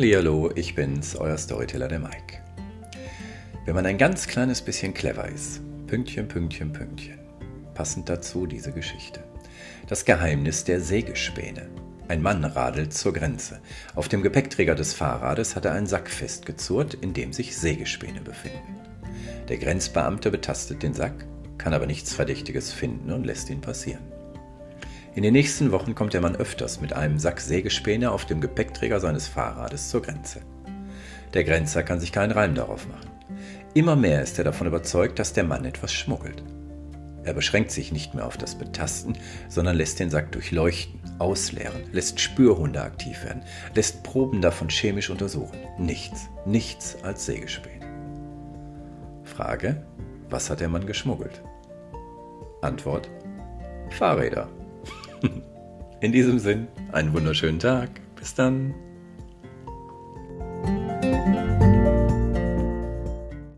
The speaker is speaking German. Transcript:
Hallihallo, ich bin's, euer Storyteller der Mike. Wenn man ein ganz kleines bisschen clever ist, Pünktchen, Pünktchen, Pünktchen. Passend dazu diese Geschichte. Das Geheimnis der Sägespäne. Ein Mann radelt zur Grenze. Auf dem Gepäckträger des Fahrrades hat er einen Sack festgezurrt, in dem sich Sägespäne befinden. Der Grenzbeamte betastet den Sack, kann aber nichts Verdächtiges finden und lässt ihn passieren. In den nächsten Wochen kommt der Mann öfters mit einem Sack Sägespäne auf dem Gepäckträger seines Fahrrades zur Grenze. Der Grenzer kann sich keinen Reim darauf machen. Immer mehr ist er davon überzeugt, dass der Mann etwas schmuggelt. Er beschränkt sich nicht mehr auf das Betasten, sondern lässt den Sack durchleuchten, ausleeren, lässt Spürhunde aktiv werden, lässt Proben davon chemisch untersuchen. Nichts, nichts als Sägespäne. Frage, was hat der Mann geschmuggelt? Antwort, Fahrräder. In diesem Sinn, einen wunderschönen Tag. Bis dann.